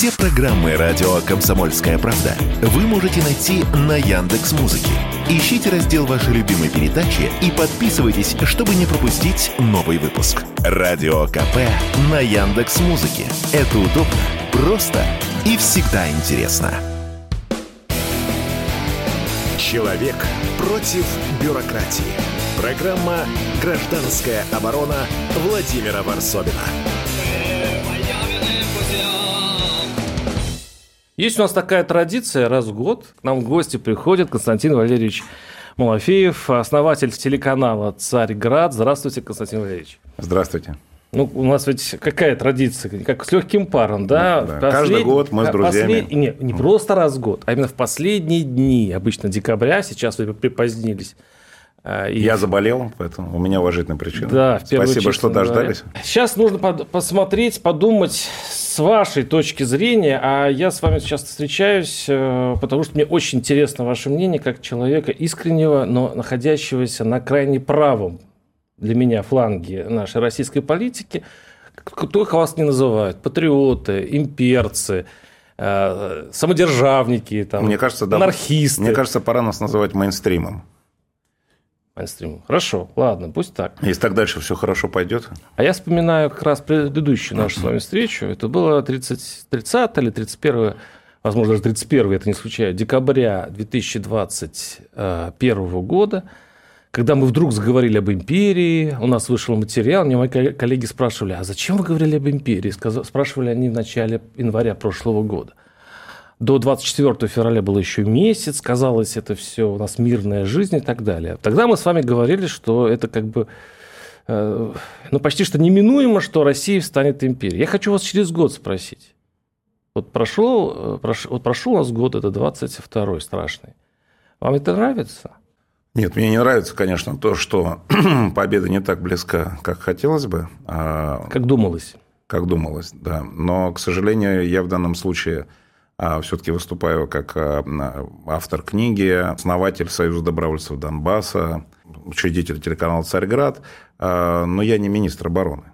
Все программы радио Комсомольская правда вы можете найти на Яндекс Музыке. Ищите раздел вашей любимой передачи и подписывайтесь, чтобы не пропустить новый выпуск. Радио КП на Яндекс Музыке. Это удобно, просто и всегда интересно. Человек против бюрократии. Программа «Гражданская оборона» Владимира Варсобина. Есть у нас такая традиция, раз в год к нам в гости приходит Константин Валерьевич Малафеев, основатель телеканала «Царьград». Здравствуйте, Константин Валерьевич. Здравствуйте. Ну, у нас ведь какая традиция, как с легким паром, да? Да. Послед... Каждый год мы с друзьями. Послед... Не, не просто раз в год, а именно в последние дни, обычно декабря, сейчас вы припозднились. А, и... Я заболел, поэтому у меня уважительная причина. Да, в Спасибо, очередь, что дождались. Да. Сейчас нужно посмотреть, подумать с вашей точки зрения, а я с вами сейчас встречаюсь, э, потому что мне очень интересно ваше мнение как человека искреннего, но находящегося на крайне правом для меня фланге нашей российской политики. Кто их вас не называют? Патриоты, имперцы, э, самодержавники, там, мне кажется, да, анархисты. Мне кажется, пора нас называть мейнстримом мейнстриму. Хорошо, ладно, пусть так. Если так дальше все хорошо пойдет. А я вспоминаю как раз предыдущую нашу с вами встречу. Это было 30, 30 или 31, возможно, даже 31, это не случайно, декабря 2021 года, когда мы вдруг заговорили об империи, у нас вышел материал, мне мои коллеги спрашивали, а зачем вы говорили об империи? Спрашивали они в начале января прошлого года. До 24 февраля был еще месяц, казалось, это все у нас мирная жизнь и так далее. Тогда мы с вами говорили, что это как бы э, ну, почти что неминуемо, что Россия станет империей. Я хочу вас через год спросить. Вот прошло, э, прош, вот прошел у нас год, это 22-й страшный. Вам это нравится? Нет, мне не нравится, конечно, то, что победа не так близка, как хотелось бы. А... Как думалось. Как думалось, да. Но, к сожалению, я в данном случае все-таки выступаю как а, автор книги, основатель Союза добровольцев Донбасса, учредитель телеканала «Царьград», а, но я не министр обороны.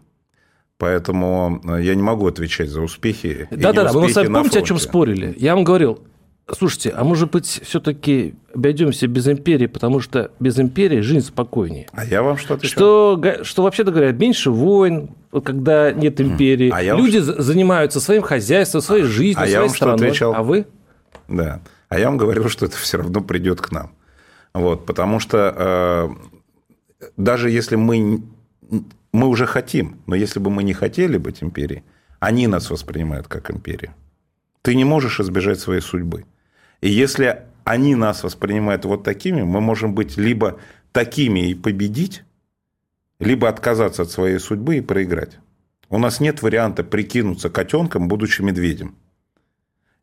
Поэтому я не могу отвечать за успехи. Да-да-да, вы помните, о чем спорили? Я вам говорил, Слушайте, а может быть, все-таки обойдемся без империи, потому что без империи жизнь спокойнее. А я вам что отвечал? Что, что вообще-то говоря, меньше войн, когда нет империи. А Люди вам... занимаются своим хозяйством, своей а жизнью, а своей я вам страной. Что отвечал? А вы? Да. А я вам говорил, что это все равно придет к нам. Вот, потому что э, даже если мы, мы уже хотим, но если бы мы не хотели быть империей, они нас воспринимают как империю. Ты не можешь избежать своей судьбы. И если они нас воспринимают вот такими, мы можем быть либо такими и победить, либо отказаться от своей судьбы и проиграть. У нас нет варианта прикинуться котенком, будучи медведем.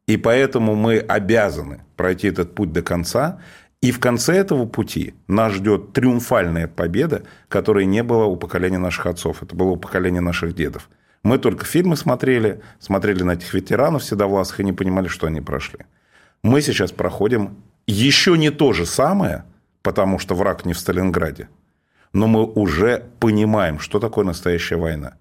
И поэтому мы обязаны пройти этот путь до конца. И в конце этого пути нас ждет триумфальная победа, которой не было у поколения наших отцов. Это было у поколения наших дедов. Мы только фильмы смотрели, смотрели на этих ветеранов седовласых и не понимали, что они прошли. Мы сейчас проходим еще не то же самое, потому что враг не в Сталинграде, но мы уже понимаем, что такое настоящая война.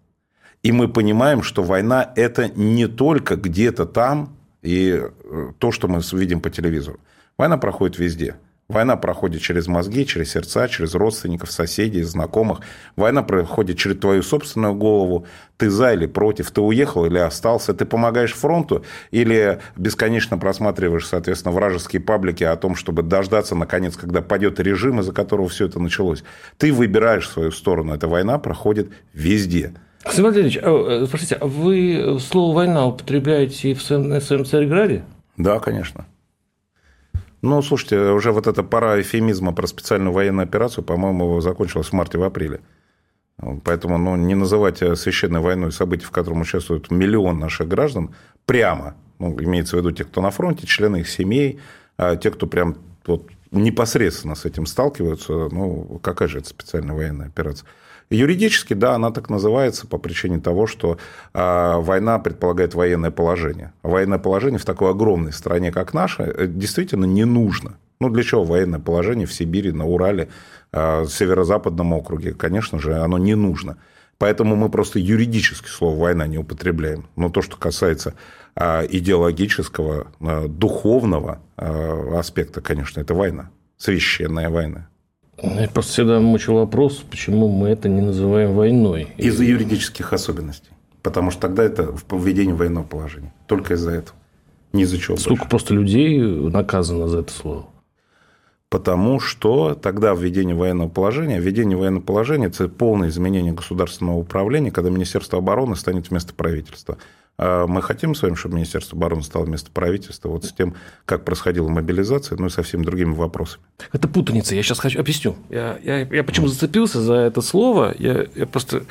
И мы понимаем, что война – это не только где-то там и э, то, что мы видим по телевизору. Война проходит везде – Война проходит через мозги, через сердца, через родственников, соседей, знакомых. Война проходит через твою собственную голову. Ты за или против, ты уехал или остался, ты помогаешь фронту или бесконечно просматриваешь, соответственно, вражеские паблики о том, чтобы дождаться, наконец, когда падет режим, из-за которого все это началось. Ты выбираешь свою сторону. Эта война проходит везде. Александр Владимирович, а, простите, а вы слово «война» употребляете и в своем, в своем Царьграде? Да, конечно. Ну, слушайте, уже вот эта пора эфемизма про специальную военную операцию, по-моему, закончилась в марте, в апреле. Поэтому ну, не называть священной войной события, в котором участвует миллион наших граждан, прямо, ну, имеется в виду те, кто на фронте, члены их семей, а те, кто прям вот, непосредственно с этим сталкиваются, ну, какая же это специальная военная операция? Юридически, да, она так называется по причине того, что а, война предполагает военное положение. военное положение в такой огромной стране, как наша, э, действительно не нужно. Ну, для чего военное положение в Сибири, на Урале, а, в северо-западном округе? Конечно же, оно не нужно. Поэтому мы просто юридически слово «война» не употребляем. Но то, что касается а, идеологического, духовного аспекта, конечно, это война. Священная война. Я просто всегда мучил вопрос, почему мы это не называем войной. Из-за юридических особенностей. Потому что тогда это введение военного положения. Только из-за этого. Ни из-за чего Сколько больше. просто людей наказано за это слово? Потому что тогда введение военного положения, введение военного положения – это полное изменение государственного управления, когда Министерство обороны станет вместо правительства. А мы хотим с вами, чтобы Министерство обороны стало вместо правительства, вот с тем, как происходила мобилизация, ну и со всеми другими вопросами. Это путаница. Я сейчас хочу объясню. Я, я, я почему зацепился за это слово? Я, я просто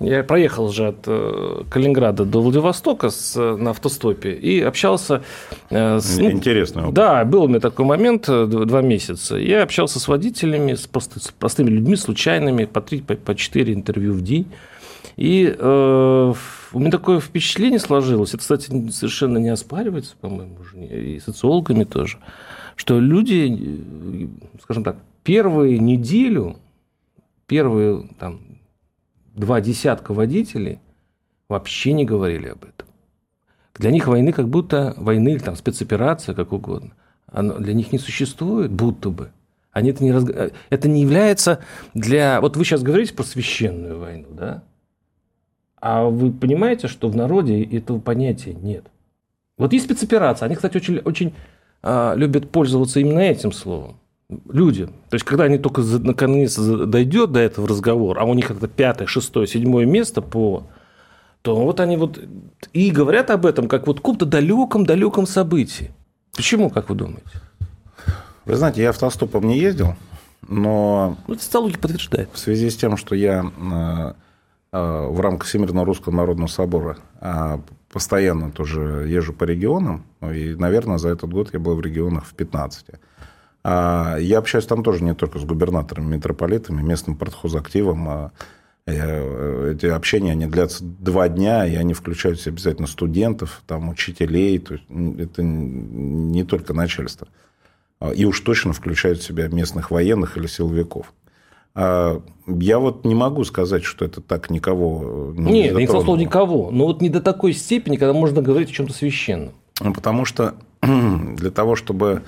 я проехал же от э, Калининграда до Владивостока с, на автостопе и общался э, с... Ну, Интересный опыт. Да, был у меня такой момент, э, два месяца. Я общался с водителями, с, просто, с простыми людьми, случайными, по три, по, по четыре интервью в день. И э, у меня такое впечатление сложилось, это, кстати, совершенно не оспаривается, по-моему, и социологами тоже, что люди, скажем так, первую неделю, первые там, два десятка водителей вообще не говорили об этом. Для них войны как будто войны или там спецоперация, как угодно, она для них не существует, будто бы. Они это не раз... это не является для... Вот вы сейчас говорите про священную войну, да? А вы понимаете, что в народе этого понятия нет? Вот есть спецоперация. Они, кстати, очень, очень а, любят пользоваться именно этим словом. Люди. То есть, когда они только наконец дойдет до этого разговора, а у них это пятое, шестое, седьмое место по то вот они вот и говорят об этом как вот каком-то далеком-далеком событии. Почему, как вы думаете? Вы знаете, я автостопом не ездил, но... Ну, это социология подтверждает. В связи с тем, что я а, в рамках Всемирного Русского Народного Собора а, постоянно тоже езжу по регионам, ну, и, наверное, за этот год я был в регионах в 15. А, я общаюсь там тоже не только с губернаторами, митрополитами, местным партхозактивом. Эти общения, они длятся два дня, и они включают в себя обязательно студентов, там, учителей, то есть это не только начальство. И уж точно включают в себя местных военных или силовиков. А, я вот не могу сказать, что это так никого не Нет, не слово никого, но вот не до такой степени, когда можно говорить о чем-то священном. Ну, потому что для того, чтобы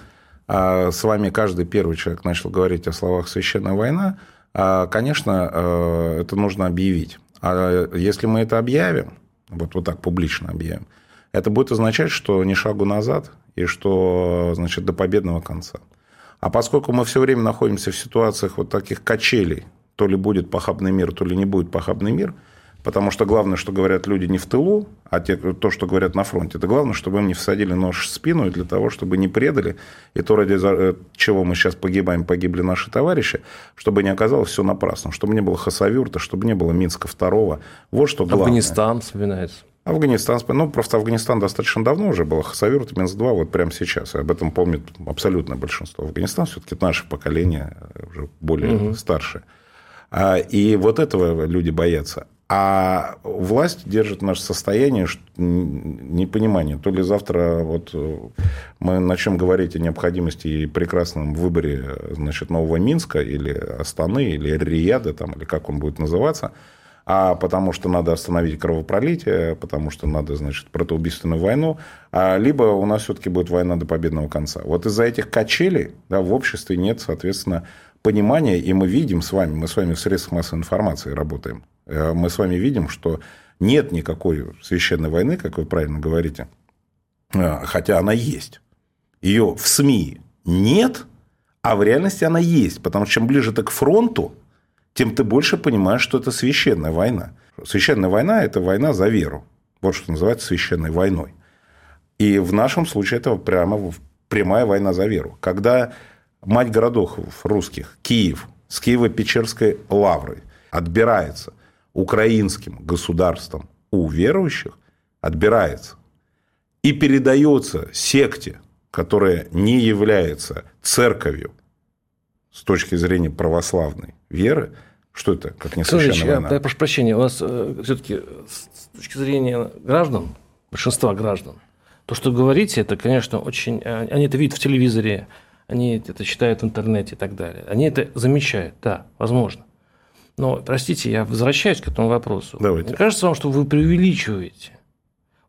а, с вами каждый первый человек начал говорить о словах «священная война», а, конечно, это нужно объявить. А если мы это объявим, вот, вот так публично объявим, это будет означать, что ни шагу назад и что значит, до победного конца. А поскольку мы все время находимся в ситуациях вот таких качелей, то ли будет похабный мир, то ли не будет похабный мир, потому что главное, что говорят люди не в тылу, а те, то, что говорят на фронте, это главное, чтобы им не всадили нож в спину, и для того, чтобы не предали, и то, ради э, чего мы сейчас погибаем, погибли наши товарищи, чтобы не оказалось все напрасно, чтобы не было Хасавюрта, чтобы не было Минска второго. Вот что главное. Афганистан вспоминается. Афганистан, ну, просто Афганистан достаточно давно уже был, Хасавюрт, Минск-2, вот прямо сейчас. Об этом помнит абсолютное большинство. Афганистан все-таки наше поколение, уже более угу. старшее. А, и вот этого люди боятся. А власть держит наше состояние непонимания. То ли завтра вот мы начнем говорить о необходимости и прекрасном выборе значит, нового Минска или Астаны, или Рияда, там, или как он будет называться – а потому что надо остановить кровопролитие, потому что надо, значит, протоубийственную войну, а либо у нас все-таки будет война до победного конца. Вот из-за этих качелей да, в обществе нет, соответственно, понимания, и мы видим с вами, мы с вами в средствах массовой информации работаем, э, мы с вами видим, что нет никакой священной войны, как вы правильно говорите, э, хотя она есть. Ее в СМИ нет, а в реальности она есть, потому что чем ближе ты к фронту, тем ты больше понимаешь, что это священная война. Священная война – это война за веру. Вот что называется священной войной. И в нашем случае это прямо прямая война за веру. Когда мать городов русских, Киев, с Киево-Печерской лаврой отбирается украинским государством у верующих, отбирается и передается секте, которая не является церковью с точки зрения православной веры, что это, как не священная война? Я прошу прощения, у вас э, все-таки с точки зрения граждан, большинства граждан, то, что говорите, это, конечно, очень... Э, они это видят в телевизоре, они это читают в интернете и так далее. Они это замечают, да, возможно. Но, простите, я возвращаюсь к этому вопросу. Давайте. Мне кажется вам, что вы преувеличиваете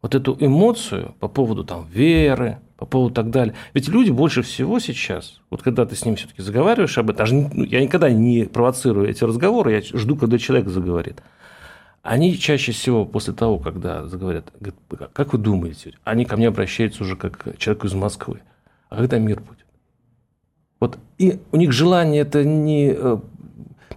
вот эту эмоцию по поводу там веры, по поводу так далее. Ведь люди больше всего сейчас, вот когда ты с ними все-таки заговариваешь об этом, даже, ну, я никогда не провоцирую эти разговоры, я жду, когда человек заговорит. Они чаще всего после того, когда заговорят, говорят, как вы думаете, они ко мне обращаются уже как к человеку из Москвы. А когда мир будет? Вот и у них желание это не э,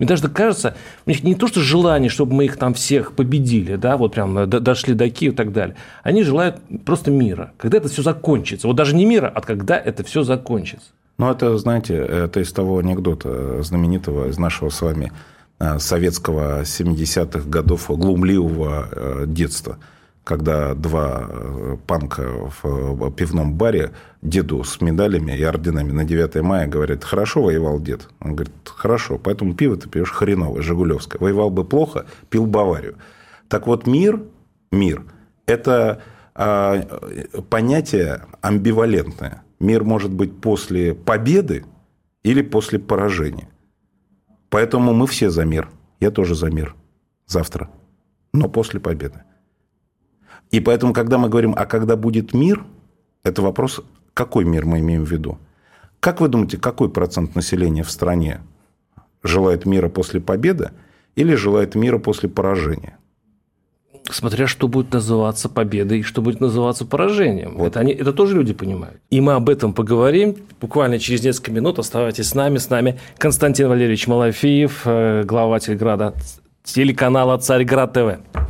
мне даже кажется, у них не то, что желание, чтобы мы их там всех победили, да, вот прям э, дошли до Киева и так далее. Они желают просто мира. Когда это все закончится. Вот даже не мира, а когда это все закончится. Ну, это, знаете, это из того анекдота знаменитого из нашего с вами э, советского 70-х годов глумливого э, детства – когда два э, панка в э, пивном баре деду с медалями и орденами на 9 мая говорят, хорошо воевал дед? Он говорит, хорошо, поэтому пиво ты пьешь хреновое, жигулевское. Воевал бы плохо, пил Баварию. Так вот, мир, мир – это а, понятие амбивалентное. Мир может быть после победы или после поражения. Поэтому мы все за мир. Я тоже за мир. Завтра. Но после победы. И поэтому, когда мы говорим, а когда будет мир, это вопрос, какой мир мы имеем в виду. Как вы думаете, какой процент населения в стране желает мира после победы или желает мира после поражения? Смотря что будет называться победой и что будет называться поражением. Вот. Это, они, это тоже люди понимают. И мы об этом поговорим буквально через несколько минут. Оставайтесь с нами. С нами Константин Валерьевич Малафеев, э, глава Тельграда, телеканала «Царьград ТВ».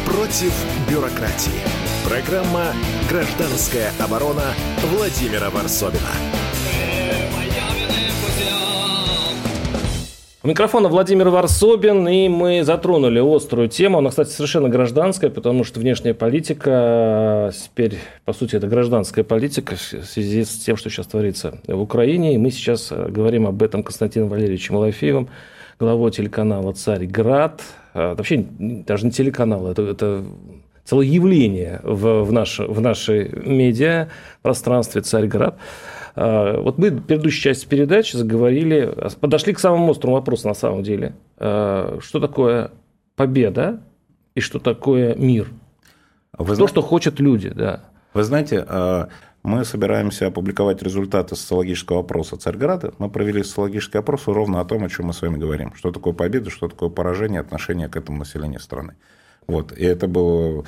против бюрократии. Программа «Гражданская оборона» Владимира Варсобина. У микрофона Владимир Варсобин, и мы затронули острую тему. Она, кстати, совершенно гражданская, потому что внешняя политика, теперь, по сути, это гражданская политика в связи с тем, что сейчас творится в Украине. И мы сейчас говорим об этом Константином Валерьевичем Малафеевым, главой телеканала «Царьград». А, вообще, даже не телеканал, это, это целое явление в, в, наш, в нашей медиа пространстве «Царьград». А, вот мы в предыдущей части передачи заговорили, подошли к самому острому вопросу на самом деле. А, что такое победа и что такое мир? Вы То, знаете, что хотят люди, да. Вы знаете, мы собираемся опубликовать результаты социологического опроса Царьграда. Мы провели социологический опрос ровно о том, о чем мы с вами говорим. Что такое победа, что такое поражение, отношение к этому населению страны. Вот. И это был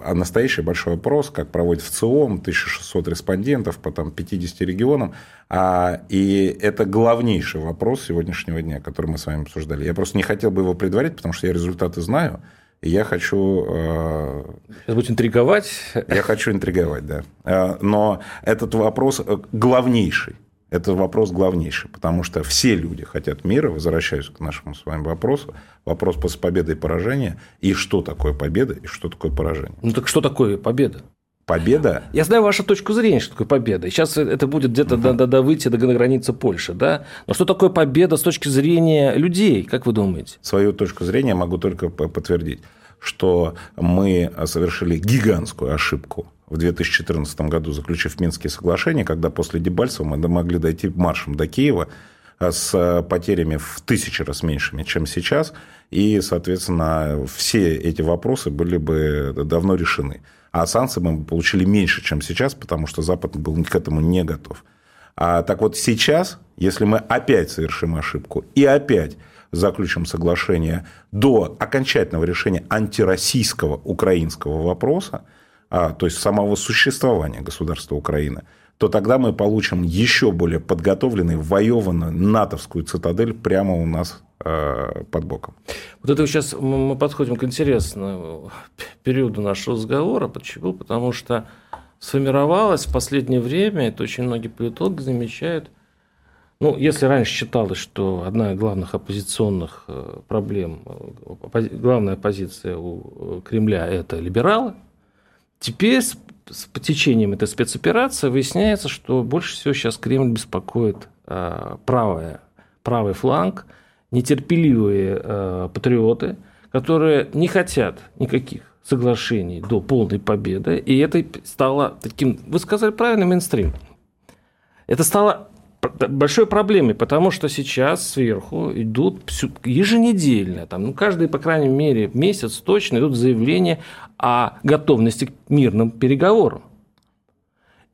а, настоящий большой опрос, как проводит в ЦИОМ, 1600 респондентов по там, 50 регионам. А, и это главнейший вопрос сегодняшнего дня, который мы с вами обсуждали. Я просто не хотел бы его предварить, потому что я результаты знаю. Я хочу... Э, Сейчас будет интриговать. Я хочу интриговать, да. Э, но этот вопрос э, главнейший. Это вопрос главнейший, потому что все люди хотят мира, возвращаюсь к нашему с вами вопросу, вопрос после победы и поражения, и что такое победа, и что такое поражение. Ну так что такое победа? Победа. Я знаю вашу точку зрения, что такое победа. сейчас это будет где-то угу. до, до, до выйти до границы Польши, да? Но что такое победа с точки зрения людей, как вы думаете? Свою точку зрения могу только подтвердить, что мы совершили гигантскую ошибку в 2014 году, заключив Минские соглашения, когда после Дебальцева мы могли дойти маршем до Киева с потерями в тысячи раз меньшими, чем сейчас, и, соответственно, все эти вопросы были бы давно решены. А санкции мы получили меньше, чем сейчас, потому что Запад был к этому не готов. А так вот сейчас, если мы опять совершим ошибку и опять заключим соглашение до окончательного решения антироссийского украинского вопроса, а, то есть самого существования государства Украины, то тогда мы получим еще более подготовленную, воеванную натовскую цитадель прямо у нас под боком. Вот это сейчас мы подходим к интересному периоду нашего разговора. Почему? Потому что сформировалось в последнее время, это очень многие политологи замечают, Ну, если раньше считалось, что одна из главных оппозиционных э, проблем, э, главная позиция у Кремля – это либералы, теперь с, с потечением этой спецоперации выясняется, что больше всего сейчас Кремль беспокоит правое, правый фланг, нетерпеливые патриоты, которые не хотят никаких соглашений до полной победы, и это стало таким, вы сказали правильно, мейнстрим. Это стало большой проблемой, потому что сейчас сверху идут еженедельно, там, ну, каждый, по крайней мере, месяц точно идут заявления о готовности к мирным переговорам.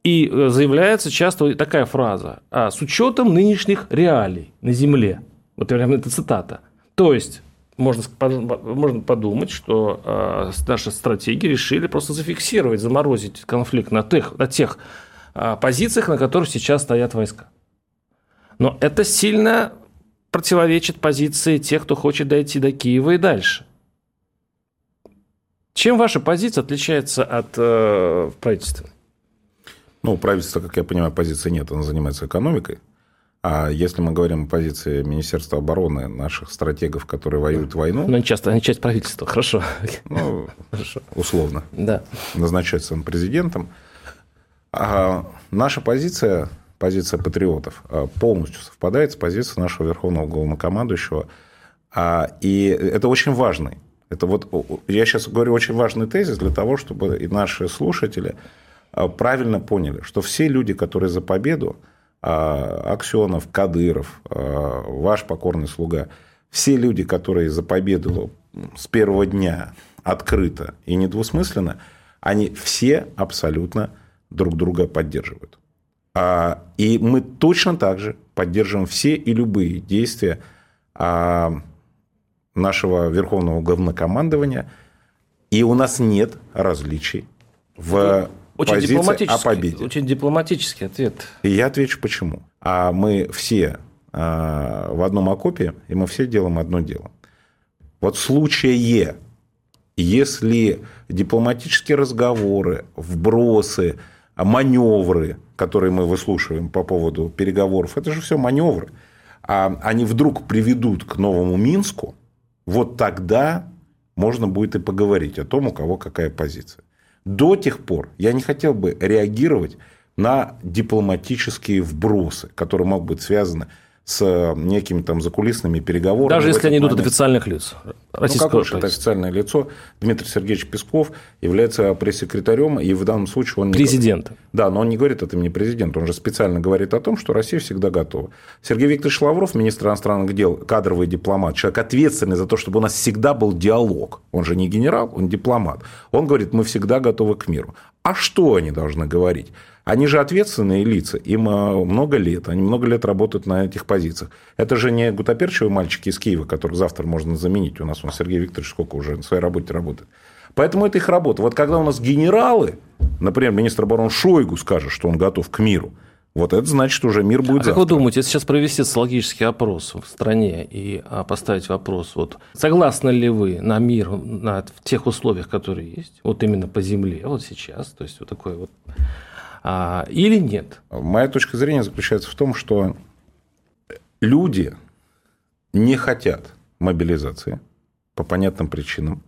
И э, заявляется часто такая фраза а, «с учетом нынешних реалий на Земле». Вот прям это цитата. То есть можно, можно подумать, что э, наши стратеги решили просто зафиксировать, заморозить конфликт на тех, на тех э, позициях, на которых сейчас стоят войска. Но это сильно противоречит позиции тех, кто хочет дойти до Киева и дальше. Чем ваша позиция отличается от э, правительства? Ну, у правительства, как я понимаю, позиции нет, оно занимается экономикой. А если мы говорим о позиции Министерства обороны, наших стратегов, которые воюют войну... Ну, они часто, они часть правительства, хорошо. Ну, хорошо. условно. Да. Назначается он президентом. А наша позиция, позиция патриотов, а, полностью совпадает с позицией нашего верховного главнокомандующего. А, и это очень важный. Это вот, я сейчас говорю очень важный тезис для того, чтобы и наши слушатели а, правильно поняли, что все люди, которые за победу, Аксенов, Кадыров, а, ваш покорный слуга, все люди, которые за победу с первого дня открыто и недвусмысленно, они все абсолютно друг друга поддерживают. А, и мы точно так же поддерживаем все и любые действия нашего верховного главнокомандования, и у нас нет различий в очень дипломатический, о победе. Очень дипломатический ответ. И я отвечу почему. А мы все а, в одном окопе, и мы все делаем одно дело. Вот в случае, если дипломатические разговоры, вбросы, маневры, которые мы выслушиваем по поводу переговоров, это же все маневры, а они вдруг приведут к новому Минску, вот тогда можно будет и поговорить о том, у кого какая позиция. До тех пор я не хотел бы реагировать на дипломатические вбросы, которые могут быть связаны с э, некими там закулисными переговорами. Даже если они идут от официальных лиц. Ну, как уж это официальное лицо. Дмитрий Сергеевич Песков является пресс-секретарем, и в данном случае он... Президент. Не... Да, но он не говорит от имени президента, он же специально говорит о том, что Россия всегда готова. Сергей Викторович Лавров, министр иностранных дел, кадровый дипломат, человек ответственный за то, чтобы у нас всегда был диалог. Он же не генерал, он дипломат. Он говорит, мы всегда готовы к миру. А что они должны говорить? Они же ответственные лица, им э, много лет, они много лет работают на этих позициях. Это же не гутоперчивые мальчики из Киева, которых завтра можно заменить. У нас он Сергей Викторович сколько уже на своей работе работает. Поэтому это их работа. Вот когда у нас генералы, например, министр обороны Шойгу скажет, что он готов к миру, вот это значит, что уже мир будет а завтра. Как вы думаете, если сейчас провести социологический опрос в стране и а, поставить вопрос, вот согласны ли вы на мир на, в тех условиях, которые есть, вот именно по земле, вот сейчас, то есть вот такой вот а, или нет? Моя точка зрения заключается в том, что люди не хотят мобилизации по понятным причинам,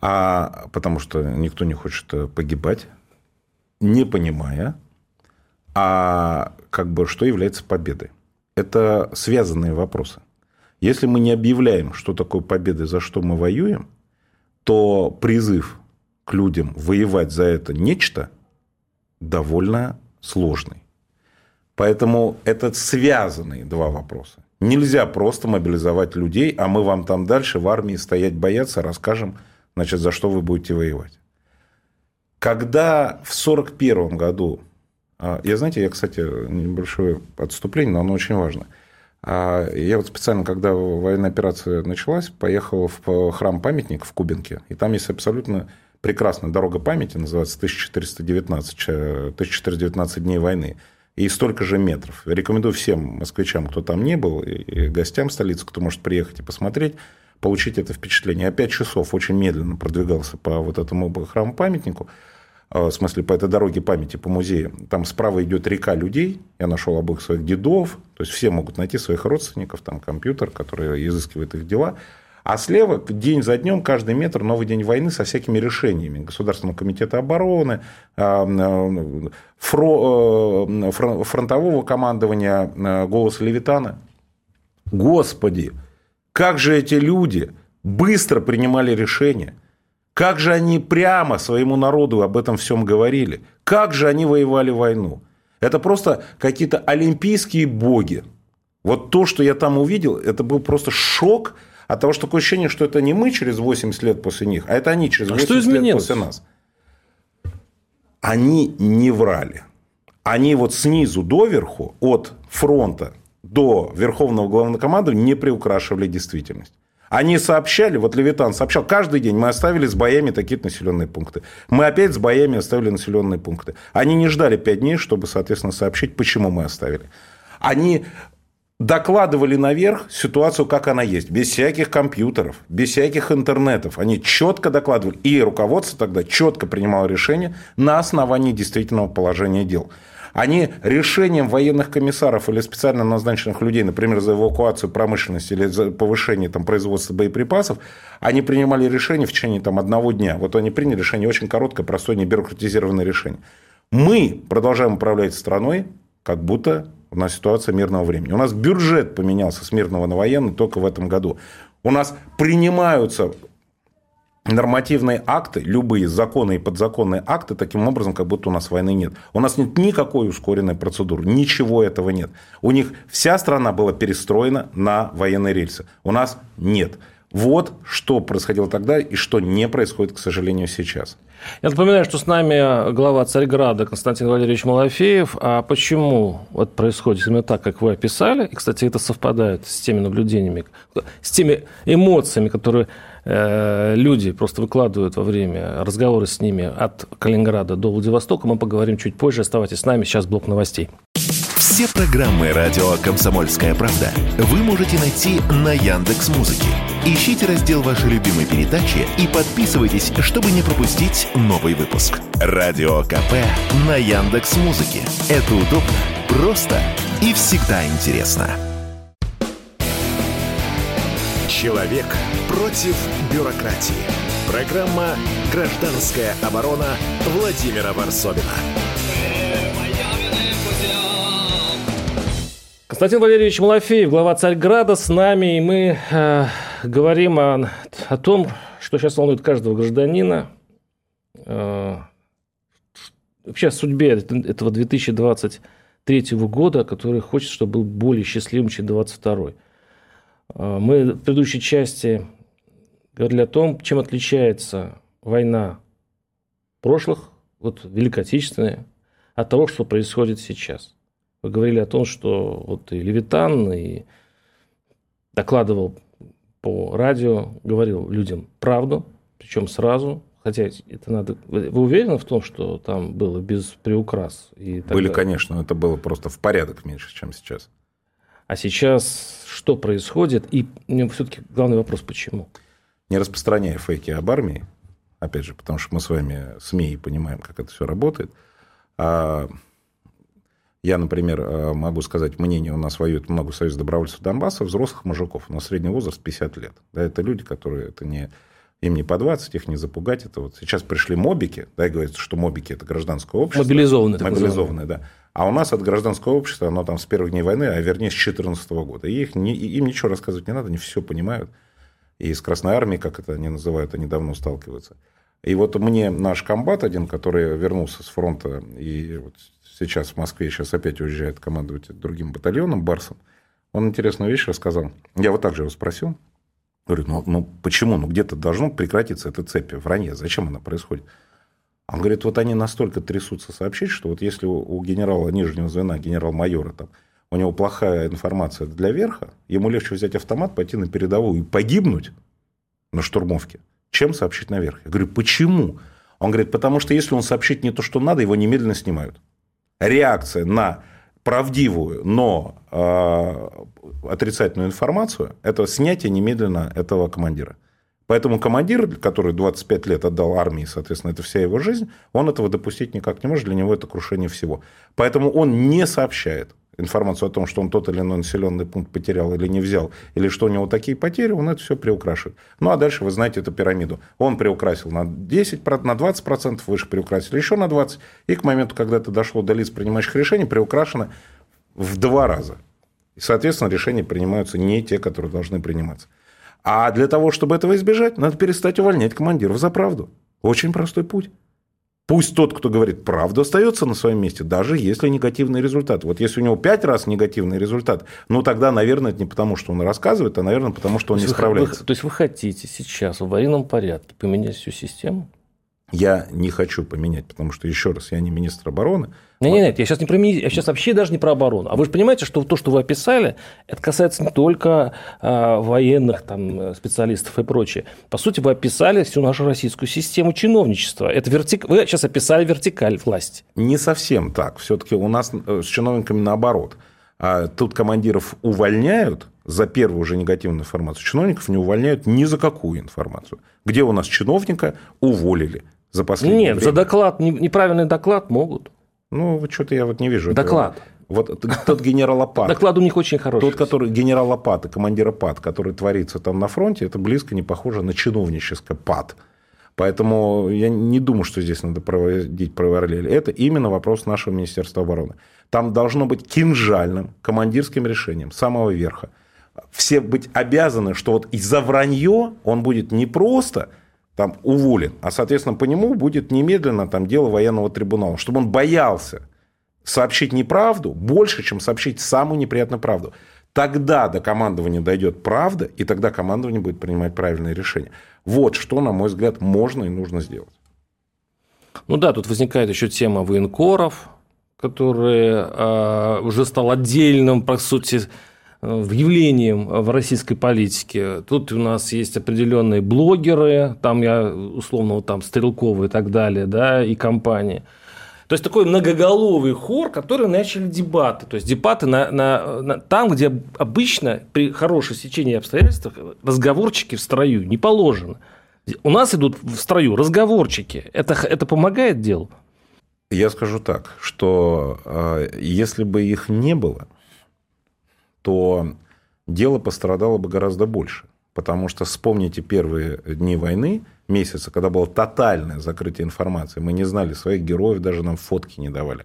а потому что никто не хочет погибать, не понимая, а как бы что является победой. Это связанные вопросы. Если мы не объявляем, что такое победа, за что мы воюем, то призыв к людям воевать за это нечто – довольно сложный. Поэтому это связанные два вопроса. Нельзя просто мобилизовать людей, а мы вам там дальше в армии стоять бояться, расскажем, значит, за что вы будете воевать. Когда в 1941 году, а, я, знаете, я, кстати, небольшое отступление, но оно очень важно. А, я вот специально, когда военная операция началась, поехал в храм-памятник в Кубинке, и там есть абсолютно прекрасная дорога памяти, называется 1419, 1419 дней войны. И столько же метров. Рекомендую всем москвичам, кто там не был, и гостям столицы, кто может приехать и посмотреть, получить это впечатление. Я пять часов очень медленно продвигался по вот этому храму-памятнику. в смысле, по этой дороге памяти, по музею, там справа идет река людей, я нашел обоих своих дедов, то есть все могут найти своих родственников, там компьютер, который изыскивает их дела, а слева день за днем, каждый метр, новый день войны со всякими решениями Государственного комитета обороны, а, а, фронтового командования, а, голос Левитана. Господи, как же эти люди быстро принимали решения. Как же они прямо своему народу об этом всем говорили. Как же они воевали войну. Это просто какие-то олимпийские боги. Вот то, что я там увидел, это был просто шок – от того, что такое ощущение, что это не мы через 80 лет после них, а это они через 80 а лет после нас. Они не врали. Они вот снизу доверху, от фронта до Верховного Главнокомандования не приукрашивали действительность. Они сообщали, вот Левитан сообщал, каждый день мы оставили с боями такие населенные пункты. Мы опять с боями оставили населенные пункты. Они не ждали пять дней, чтобы, соответственно, сообщить, почему мы оставили. Они докладывали наверх ситуацию, как она есть, без всяких компьютеров, без всяких интернетов. Они четко докладывали. И руководство тогда четко принимало решение на основании действительного положения дел. Они решением военных комиссаров или специально назначенных людей, например, за эвакуацию промышленности или за повышение там, производства боеприпасов, они принимали решение в течение там, одного дня. Вот они приняли решение очень короткое, простое, не бюрократизированное решение. Мы продолжаем управлять страной, как будто у нас ситуация мирного времени. У нас бюджет поменялся с мирного на военный только в этом году. У нас принимаются нормативные акты, любые законы и подзаконные акты, таким образом, как будто у нас войны нет. У нас нет никакой ускоренной процедуры, ничего этого нет. У них вся страна была перестроена на военные рельсы. У нас нет. Вот что происходило тогда и что не происходит, к сожалению, сейчас. Я напоминаю, что с нами глава Царьграда Константин Валерьевич Малафеев. А почему вот происходит именно так, как вы описали? И, кстати, это совпадает с теми наблюдениями, с теми эмоциями, которые э, люди просто выкладывают во время разговора с ними от Калининграда до Владивостока. Мы поговорим чуть позже. Оставайтесь с нами. Сейчас блок новостей. Все программы радио Комсомольская правда вы можете найти на Яндекс Музыке. Ищите раздел вашей любимой передачи и подписывайтесь, чтобы не пропустить новый выпуск. Радио КП на Яндекс Музыке. Это удобно, просто и всегда интересно. Человек против бюрократии. Программа «Гражданская оборона» Владимира Варсовина. Константин Валерьевич Малафеев, глава Царьграда, с нами, и мы э, говорим о, о том, что сейчас волнует каждого гражданина, э, вообще о судьбе этого 2023 года, который хочет, чтобы был более счастливым, чем 2022. Э, мы в предыдущей части говорили о том, чем отличается война прошлых, вот Великой Отечественной, от того, что происходит сейчас. Вы говорили о том, что вот и Левитан, и докладывал по радио, говорил людям правду, причем сразу, хотя это надо... Вы уверены в том, что там было без приукрас? И Были, конечно, это было просто в порядок меньше, чем сейчас. А сейчас что происходит? И все-таки главный вопрос, почему? Не распространяя фейки об армии, опять же, потому что мы с вами СМИ и понимаем, как это все работает, а я, например, э, могу сказать мнение, у нас воюет много союз добровольцев Донбасса, взрослых мужиков. У нас средний возраст 50 лет. Да, это люди, которые это не, им не по 20, их не запугать. Это вот сейчас пришли мобики, да, и говорится, что мобики это гражданское общество. Мобилизованные. Мобилизованные, да. А у нас от гражданского общества, оно там с первых дней войны, а вернее с 2014 года. И их не, им ничего рассказывать не надо, они все понимают. И из Красной Армии, как это они называют, они давно сталкиваются. И вот мне наш комбат один, который вернулся с фронта и вот сейчас в Москве, сейчас опять уезжает командовать другим батальоном, Барсом, он интересную вещь рассказал. Я вот так же его спросил. Говорю, ну, ну почему? Ну где-то должно прекратиться эта цепь вранья. Зачем она происходит? Он говорит, вот они настолько трясутся сообщить, что вот если у генерала нижнего звена, генерал-майора, там, у него плохая информация для верха, ему легче взять автомат, пойти на передовую и погибнуть на штурмовке, чем сообщить наверх. Я говорю, почему? Он говорит, потому что если он сообщит не то, что надо, его немедленно снимают реакция на правдивую, но э, отрицательную информацию, это снятие немедленно этого командира. Поэтому командир, который 25 лет отдал армии, соответственно, это вся его жизнь, он этого допустить никак не может, для него это крушение всего. Поэтому он не сообщает информацию о том, что он тот или иной населенный пункт потерял или не взял, или что у него такие потери, он это все приукрашивает. Ну, а дальше вы знаете эту пирамиду. Он приукрасил на 10, на 20%, выше приукрасили еще на 20%, и к моменту, когда это дошло до лиц, принимающих решения, приукрашено в два раза. И, соответственно, решения принимаются не те, которые должны приниматься. А для того, чтобы этого избежать, надо перестать увольнять командиров за правду. Очень простой путь. Пусть тот, кто говорит правду, остается на своем месте, даже если негативный результат. Вот если у него пять раз негативный результат, ну тогда, наверное, это не потому, что он рассказывает, а, наверное, потому, что он не справляется. Вы, то есть вы хотите сейчас в аварийном порядке поменять всю систему? Я не хочу поменять, потому что, еще раз, я не министр обороны. Нет, нет, нет, я сейчас, не про, я сейчас вообще даже не про оборону. А вы же понимаете, что то, что вы описали, это касается не только э, военных там, специалистов и прочее. По сути, вы описали всю нашу российскую систему чиновничества. Это вертик... Вы сейчас описали вертикаль власти. Не совсем так. Все-таки у нас э, с чиновниками наоборот. А тут командиров увольняют за первую же негативную информацию. Чиновников не увольняют ни за какую информацию. Где у нас чиновника уволили – за последнее Нет, время. за доклад, неправильный доклад могут. Ну, что-то я вот не вижу. Доклад. Этого. Вот тот генерал Апат. Доклад у них очень хороший. Тот, который генерал Апат и командир Апат, который творится там на фронте, это близко не похоже на чиновническое ПАД. Поэтому я не думаю, что здесь надо проводить параллели. Это именно вопрос нашего Министерства обороны. Там должно быть кинжальным командирским решением самого верха. Все быть обязаны, что вот из-за вранье он будет не просто там уволен, а, соответственно, по нему будет немедленно там дело военного трибунала, чтобы он боялся сообщить неправду больше, чем сообщить самую неприятную правду. Тогда до командования дойдет правда, и тогда командование будет принимать правильные решения. Вот что, на мой взгляд, можно и нужно сделать. Ну да, тут возникает еще тема военкоров, которые э, уже стал отдельным, по сути, явлением в российской политике. Тут у нас есть определенные блогеры, там я условно вот там Стрелковый и так далее, да, и компании. То есть такой многоголовый хор, который начали дебаты. То есть дебаты на, на, на, там, где обычно при хорошем сечении обстоятельств разговорчики в строю не положено. У нас идут в строю разговорчики. Это, это помогает делу? Я скажу так, что э, если бы их не было, то дело пострадало бы гораздо больше. Потому что вспомните первые дни войны, месяца, когда было тотальное закрытие информации. Мы не знали своих героев, даже нам фотки не давали,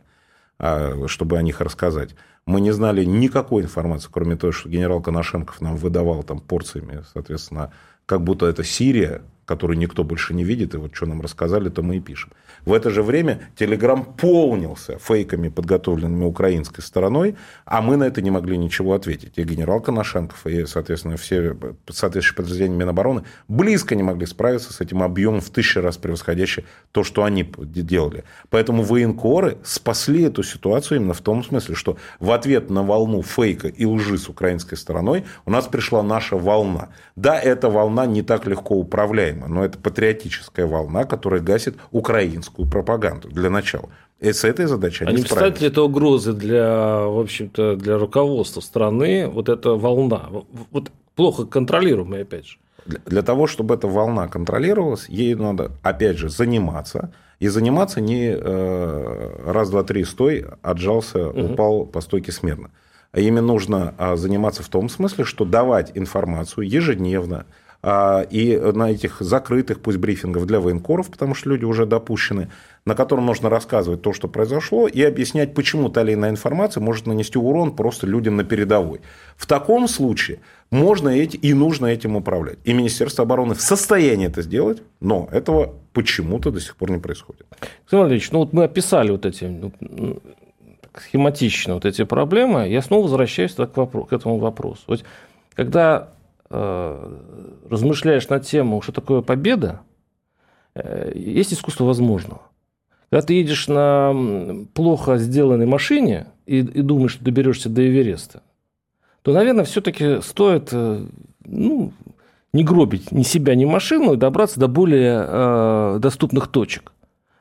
а, чтобы о них рассказать. Мы не знали никакой информации, кроме того, что генерал Коношенков нам выдавал там порциями, соответственно, как будто это Сирия, которую никто больше не видит, и вот что нам рассказали, то мы и пишем. В это же время Телеграм полнился фейками, подготовленными украинской стороной, а мы на это не могли ничего ответить. И генерал Коношенков, и, соответственно, все соответствующие подразделения Минобороны близко не могли справиться с этим объемом в тысячу раз превосходящий то, что они делали. Поэтому военкоры спасли эту ситуацию именно в том смысле, что в ответ на волну фейка и лжи с украинской стороной у нас пришла наша волна. Да, эта волна не так легко управляема, проблема, но это патриотическая волна, которая гасит украинскую пропаганду для начала. И с этой задачей они, они представляют ли это угрозы для, в общем-то, для руководства страны, вот эта волна, вот плохо контролируемая, опять же. Для, для того, чтобы эта волна контролировалась, ей надо, опять же, заниматься. И заниматься не э, раз, два, три, стой, отжался, угу. упал по стойке смирно. А ими нужно а, заниматься в том смысле, что давать информацию ежедневно, а, и на этих закрытых, пусть брифингов для военкоров, потому что люди уже допущены, на котором нужно рассказывать то, что произошло, и объяснять, почему та или иная информация может нанести урон просто людям на передовой. В таком случае можно эти, и нужно этим управлять. И Министерство обороны в состоянии это сделать, но этого почему-то до сих пор не происходит. Александр Андреевич, ну вот мы описали вот эти ну, схематично вот эти проблемы, я снова возвращаюсь к, вопросу, к этому вопросу. Вот, когда размышляешь над тему, что такое победа, э, есть искусство возможного. Когда ты едешь на плохо сделанной машине и, и думаешь, что доберешься до Эвереста, то, наверное, все-таки стоит э, ну, не гробить ни себя, ни машину и добраться до более э, доступных точек.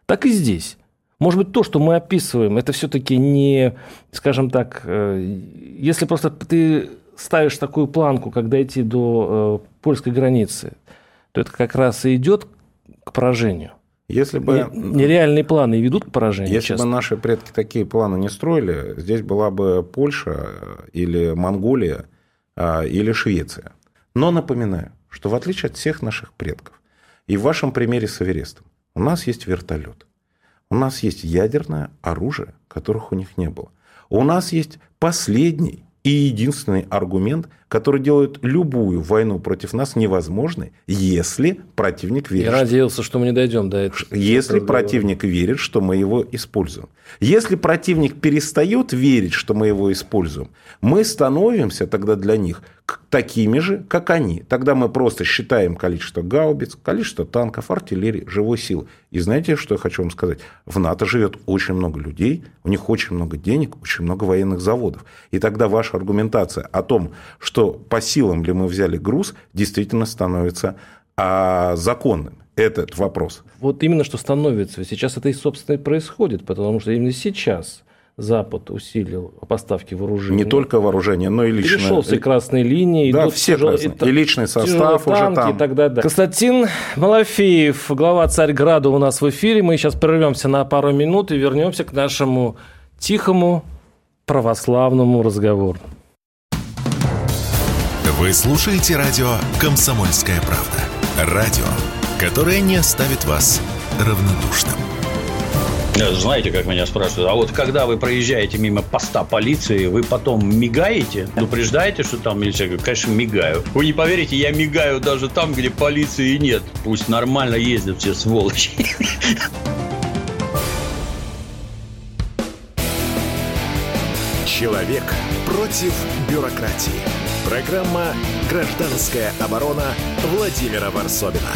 Так и здесь. Может быть, то, что мы описываем, это все-таки не, скажем так, э, если просто ты ставишь такую планку, как дойти до э, польской границы, то то это как раз и идет к поражению. Если бы... Нереальные планы ведут к поражению Если часто. бы наши предки такие планы не строили, здесь была бы Польша или Монголия а, или Швеция. Но напоминаю, что в отличие от всех наших предков, и в вашем примере с Эверестом, у нас есть вертолет. У нас есть ядерное оружие, которых у них не было. У нас есть последний и единственный аргумент, который делает любую войну против нас невозможной, если противник верит. Я надеялся, что мы не дойдем до этого. Если противник верит, что мы его используем. Если противник перестает верить, что мы его используем, мы становимся тогда для них такими же, как они. Тогда мы просто считаем количество гаубиц, количество танков, артиллерии, живой силы. И знаете, что я хочу вам сказать? В НАТО живет очень много людей, у них очень много денег, очень много военных заводов. И тогда ваша аргументация о том, что по силам ли мы взяли груз, действительно становится а, законным этот вопрос. Вот именно что становится. Сейчас это и, собственно, и происходит, потому что именно сейчас Запад усилил поставки вооружения. Не только вооружение, но и личное. Перешел все красные линии. Да, все тяжел... красные. И, и личный состав уже там. И так далее. Константин Малафеев, глава Царьграда у нас в эфире. Мы сейчас прервемся на пару минут и вернемся к нашему тихому православному разговору. Вы слушаете радио «Комсомольская правда». Радио, которое не оставит вас равнодушным. Знаете, как меня спрашивают, а вот когда вы проезжаете мимо поста полиции, вы потом мигаете, предупреждаете, что там милиция? Я говорю, конечно, мигаю. Вы не поверите, я мигаю даже там, где полиции нет. Пусть нормально ездят все сволочи. Человек против бюрократии. Программа «Гражданская оборона» Владимира Варсобина.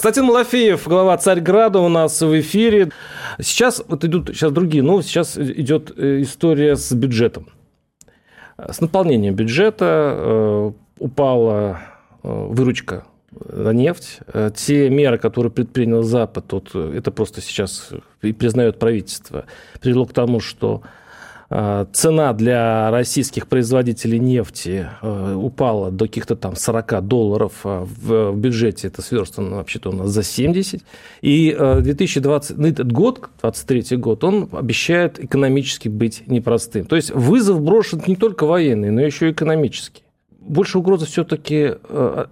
Константин Малафеев, глава Царьграда у нас в эфире. Сейчас вот идут сейчас другие новости. Сейчас идет э, история с бюджетом. С наполнением бюджета э, упала э, выручка на нефть. Те меры, которые предпринял Запад, вот, это просто сейчас и признает правительство, привело к тому, что Э, цена для российских производителей нефти э, упала до каких-то там 40 долларов, а в бюджете это сверстано вообще-то у нас за 70. И 2020, ну, этот год, 23 год, он обещает экономически быть непростым. То есть вызов брошен не только военный, но еще и экономический. Больше угроза все-таки, э,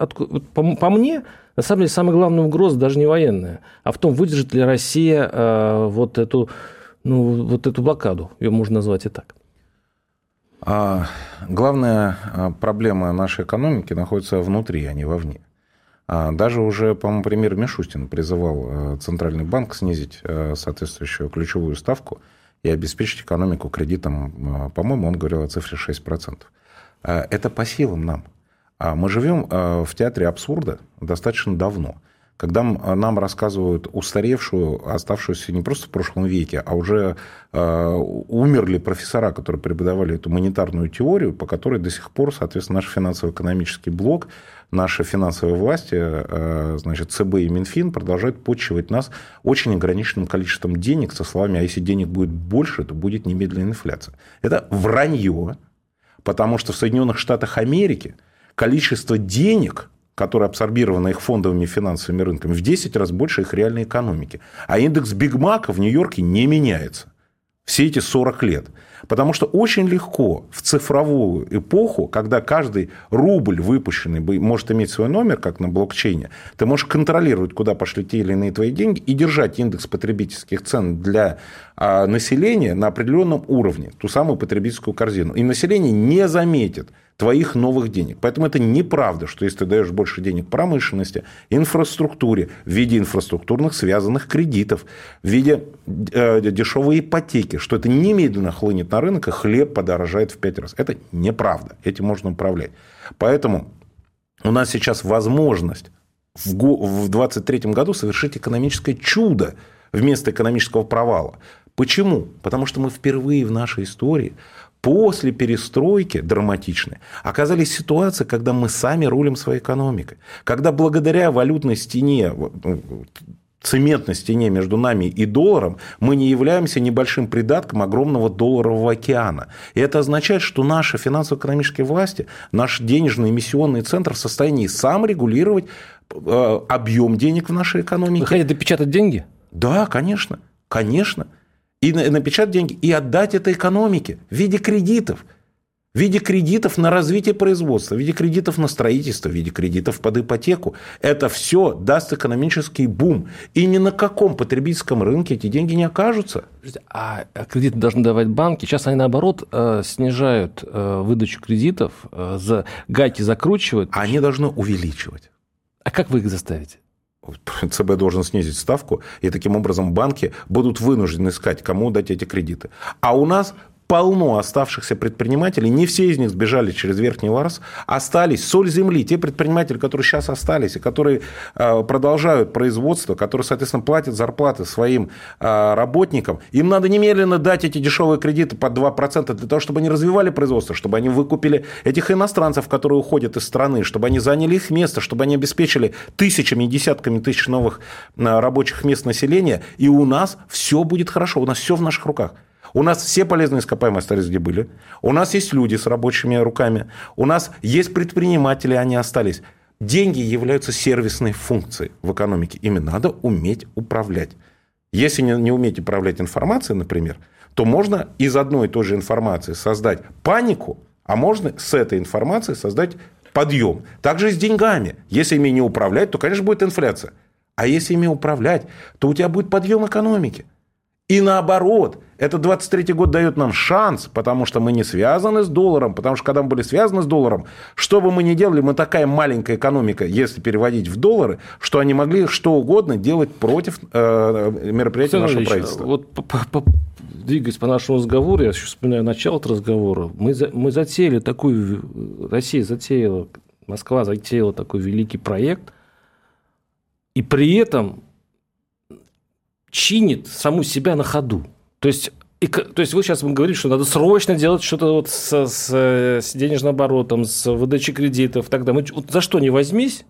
по мне, на самом деле, самая главная угроза даже не военная, а в том, выдержит ли Россия вот эту ну, вот эту блокаду, ее можно назвать и так? А, главная а, проблема нашей экономики находится внутри, а не вовне. А, даже уже, по-моему, премьер Мишустин призывал а, Центральный банк снизить соответствующую ключевую ставку и обеспечить экономику кредитом. По-моему, он говорил о цифре 6%. Это по силам нам. Мы живем в театре абсурда достаточно давно – когда нам рассказывают устаревшую, оставшуюся не просто в прошлом веке, а уже э, умерли профессора, которые преподавали эту монетарную теорию, по которой до сих пор, соответственно, наш финансово-экономический блок, наши финансовые власти, э, значит, ЦБ и Минфин продолжают почивать нас очень ограниченным количеством денег со словами, а если денег будет больше, то будет немедленная инфляция. Это вранье, потому что в Соединенных Штатах Америки количество денег которые абсорбированы их фондовыми финансовыми рынками, в 10 раз больше их реальной экономики. А индекс Биг Мака в Нью-Йорке не меняется все эти 40 лет. Потому что очень легко в цифровую эпоху, когда каждый рубль выпущенный может иметь свой номер, как на блокчейне, ты можешь контролировать, куда пошли те или иные твои деньги, и держать индекс потребительских цен для а, населения на определенном уровне, ту самую потребительскую корзину. И население не заметит, твоих новых денег. Поэтому это неправда, что если ты даешь больше денег промышленности, инфраструктуре, в виде инфраструктурных связанных кредитов, в виде э, дешевой ипотеки, что это немедленно хлынет на рынок, и хлеб подорожает в пять раз. Это неправда. Этим можно управлять. Поэтому у нас сейчас возможность в 2023 году совершить экономическое чудо вместо экономического провала. Почему? Потому что мы впервые в нашей истории после перестройки драматичной оказались ситуации, когда мы сами рулим своей экономикой. Когда благодаря валютной стене, ну, цементной стене между нами и долларом, мы не являемся небольшим придатком огромного долларового океана. И это означает, что наши финансово-экономические власти, наш денежный эмиссионный центр в состоянии сам регулировать э, объем денег в нашей экономике. Вы хотите допечатать деньги? Да, конечно, конечно. И напечатать деньги, и отдать это экономике в виде кредитов – в виде кредитов на развитие производства, в виде кредитов на строительство, в виде кредитов под ипотеку. Это все даст экономический бум. И ни на каком потребительском рынке эти деньги не окажутся. А, а кредиты должны давать банки. Сейчас они, наоборот, э, снижают э, выдачу кредитов, э, за гайки закручивают. А они должны увеличивать. А как вы их заставите? ЦБ должен снизить ставку, и таким образом банки будут вынуждены искать, кому дать эти кредиты. А у нас полно оставшихся предпринимателей, не все из них сбежали через Верхний Ларс, остались соль земли, те предприниматели, которые сейчас остались и которые э, продолжают производство, которые, соответственно, платят зарплаты своим э, работникам, им надо немедленно дать эти дешевые кредиты под 2% для того, чтобы они развивали производство, чтобы они выкупили этих иностранцев, которые уходят из страны, чтобы они заняли их место, чтобы они обеспечили тысячами десятками тысяч новых э, рабочих мест населения, и у нас все будет хорошо, у нас все в наших руках. У нас все полезные ископаемые остались, где были. У нас есть люди с рабочими руками. У нас есть предприниматели, они остались. Деньги являются сервисной функцией в экономике. Ими надо уметь управлять. Если не, не уметь управлять информацией, например, то можно из одной и той же информации создать панику, а можно с этой информацией создать подъем. Также и с деньгами. Если ими не управлять, то, конечно, будет инфляция. А если ими управлять, то у тебя будет подъем экономики. И наоборот, этот 23 год дает нам шанс, потому что мы не связаны с долларом, потому что когда мы были связаны с долларом, что бы мы ни делали, мы такая маленькая экономика, если переводить в доллары, что они могли что угодно делать против э, мероприятий нашего правительства. Вот по, по, двигаясь по нашему разговору, я еще вспоминаю начало этого разговора, мы, за, мы затеяли такую, Россия затеяла, Москва затеяла такой великий проект, и при этом чинит саму себя на ходу. То есть и, то есть вы сейчас говорите, что надо срочно делать что-то вот с, с, с денежным оборотом, с выдачей кредитов тогда. Мы вот за что не возьмись,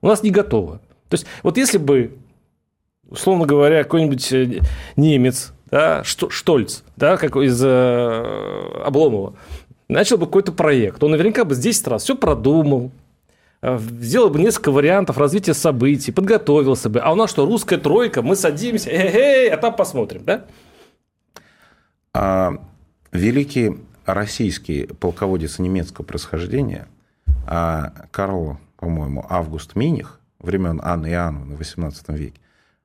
у нас не готово. То есть вот если бы, условно говоря, какой-нибудь э, немец, да, Штольц, да, как из э, Обломова, начал бы какой-то проект, он наверняка бы здесь раз все продумал, Э, сделал бы несколько вариантов развития событий, подготовился бы. А у нас что, русская тройка, мы садимся, эй, а там посмотрим, да? А, великий российский полководец немецкого происхождения а, Карл, по-моему, Август Миних, времен Анны и Иоанновны в XVIII веке,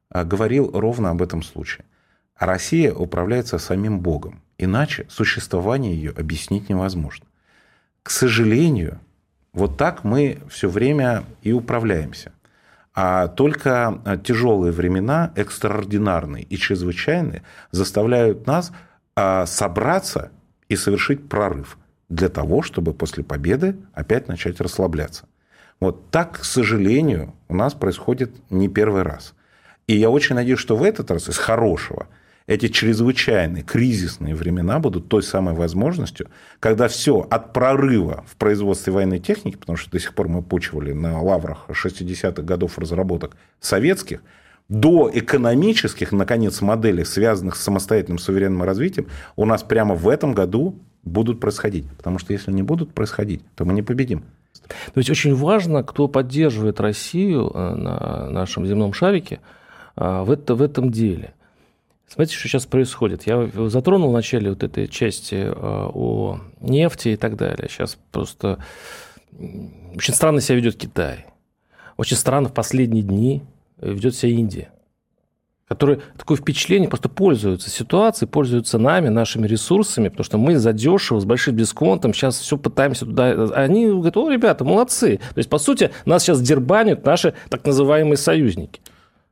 а, говорил ровно об этом случае. Россия управляется самим Богом, иначе существование ее объяснить невозможно. К сожалению, вот так мы все время и управляемся. А только тяжелые времена, экстраординарные и чрезвычайные, заставляют нас а, собраться и совершить прорыв для того, чтобы после победы опять начать расслабляться. Вот так, к сожалению, у нас происходит не первый раз. И я очень надеюсь, что в этот раз из хорошего – эти чрезвычайные кризисные времена будут той самой возможностью, когда все от прорыва в производстве военной техники, потому что до сих пор мы почивали на лаврах 60-х годов разработок советских, до экономических, наконец, моделей, связанных с самостоятельным суверенным развитием, у нас прямо в этом году будут происходить. Потому что если не будут происходить, то мы не победим. То есть очень важно, кто поддерживает Россию э, на нашем земном шарике э, в, это, в этом деле. Смотрите, что сейчас происходит. Я затронул в начале вот этой части э, о нефти и так далее. Сейчас просто очень странно себя ведет Китай. Очень странно в последние дни ведет себя Индия которые такое впечатление просто пользуются ситуацией, пользуются нами, нашими ресурсами, потому что мы задешево, с большим дисконтом сейчас все пытаемся туда... Они говорят, о, ребята, молодцы. То есть, по сути, нас сейчас дербанят наши так называемые союзники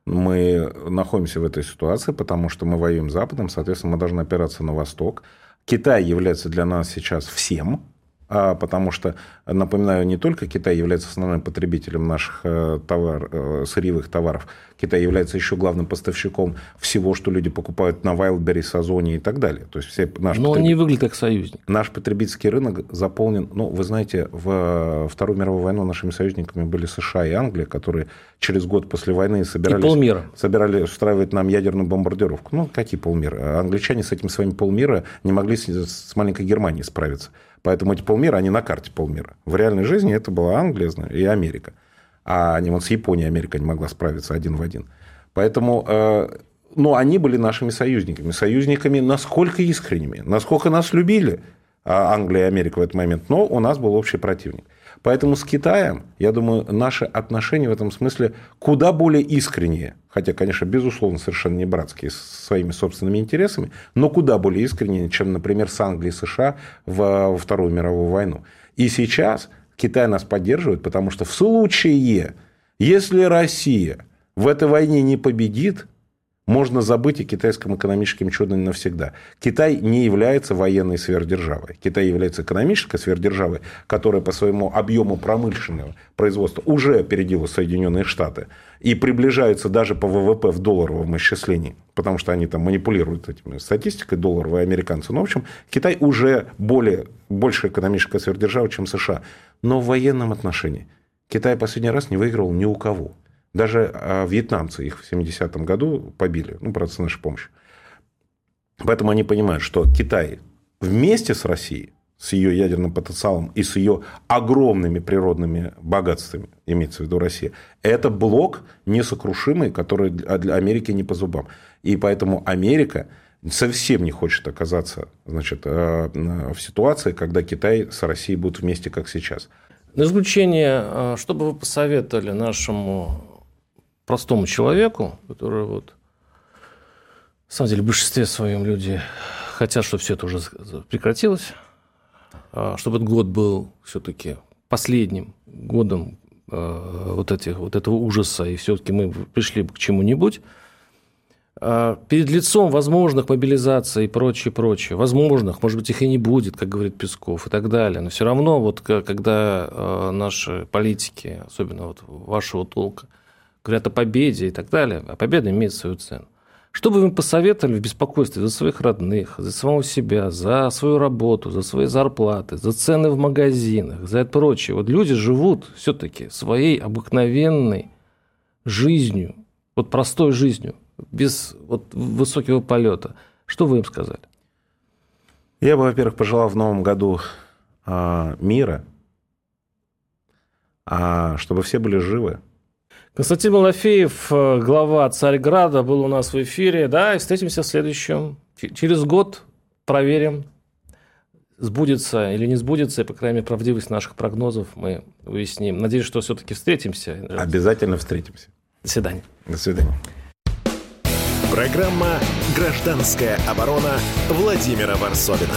мы находимся в этой ситуации, потому что мы воюем с Западом, соответственно, мы должны опираться на Восток. Китай является для нас сейчас всем, потому что, напоминаю, не только Китай является основным потребителем наших э, товар, э, сырьевых товаров, Китай является еще главным поставщиком всего, что люди покупают на Wildberries, Озоне и так далее. То есть все наш Но потреб... он не выглядит как союзник. Наш потребительский рынок заполнен, ну, вы знаете, в Вторую мировую войну нашими союзниками были США и Англия, которые через год после войны собирались, и полмира. собирались устраивать нам ядерную бомбардировку. Ну, какие полмира? Англичане с этим своим полмира не могли с маленькой Германией справиться. Поэтому эти полмира, они на карте полмира. В реальной жизни это была Англия и Америка. А не вот с Японией Америка не могла справиться один в один. Поэтому э, ну, они были нашими союзниками. Союзниками насколько искренними, насколько нас любили а Англия и Америка в этот момент. Но у нас был общий противник. Поэтому с Китаем, я думаю, наши отношения в этом смысле куда более искренние. Хотя, конечно, безусловно, совершенно не братские с своими собственными интересами, но куда более искренние, чем, например, с Англией и США во Вторую мировую войну. И сейчас Китай нас поддерживает, потому что в случае, если Россия в этой войне не победит, можно забыть о китайском экономическом чуде навсегда. Китай не является военной сверхдержавой. Китай является экономической сверхдержавой, которая по своему объему промышленного производства уже опередила Соединенные Штаты и приближается даже по ВВП в долларовом исчислении, потому что они там манипулируют этими статистикой долларовой американцы. Но, в общем, Китай уже более, больше экономическая сверхдержава, чем США. Но в военном отношении Китай последний раз не выигрывал ни у кого. Даже а, вьетнамцы их в 70-м году побили, ну, правда, с нашей помощью. Поэтому они понимают, что Китай вместе с Россией, с ее ядерным потенциалом и с ее огромными природными богатствами, имеется в виду Россия, это блок несокрушимый, который для Америки не по зубам. И поэтому Америка совсем не хочет оказаться значит, э, в ситуации, когда Китай с Россией будут вместе, как сейчас. На исключение, э, что бы вы посоветовали нашему простому человеку, который вот... На самом деле, в большинстве своем люди хотят, чтобы все это уже прекратилось, а, чтобы этот год был все-таки последним годом а, вот, этих, вот этого ужаса, и все-таки мы пришли к чему-нибудь. А, перед лицом возможных мобилизаций и прочее, прочее, возможных, может быть, их и не будет, как говорит Песков, и так далее. Но все равно, вот когда наши политики, особенно вот вашего толка, говорят о победе и так далее, а победа имеет свою цену. Что бы вы посоветовали в беспокойстве за своих родных, за самого себя, за свою работу, за свои зарплаты, за цены в магазинах, за это прочее? Вот люди живут все-таки своей обыкновенной жизнью, вот простой жизнью, без вот высокого полета. Что вы им сказали? Я бы, во-первых, пожелал в новом году а, мира, а, чтобы все были живы, Константин Малафеев, э, глава Царьграда, был у нас в эфире. Да, и встретимся в следующем. Через год проверим, сбудется или не сбудется, и, по крайней мере, правдивость наших прогнозов мы уясним. Надеюсь, что все-таки встретимся. Обязательно встретимся. До свидания. До свидания. Программа «Гражданская оборона» Владимира Варсовина.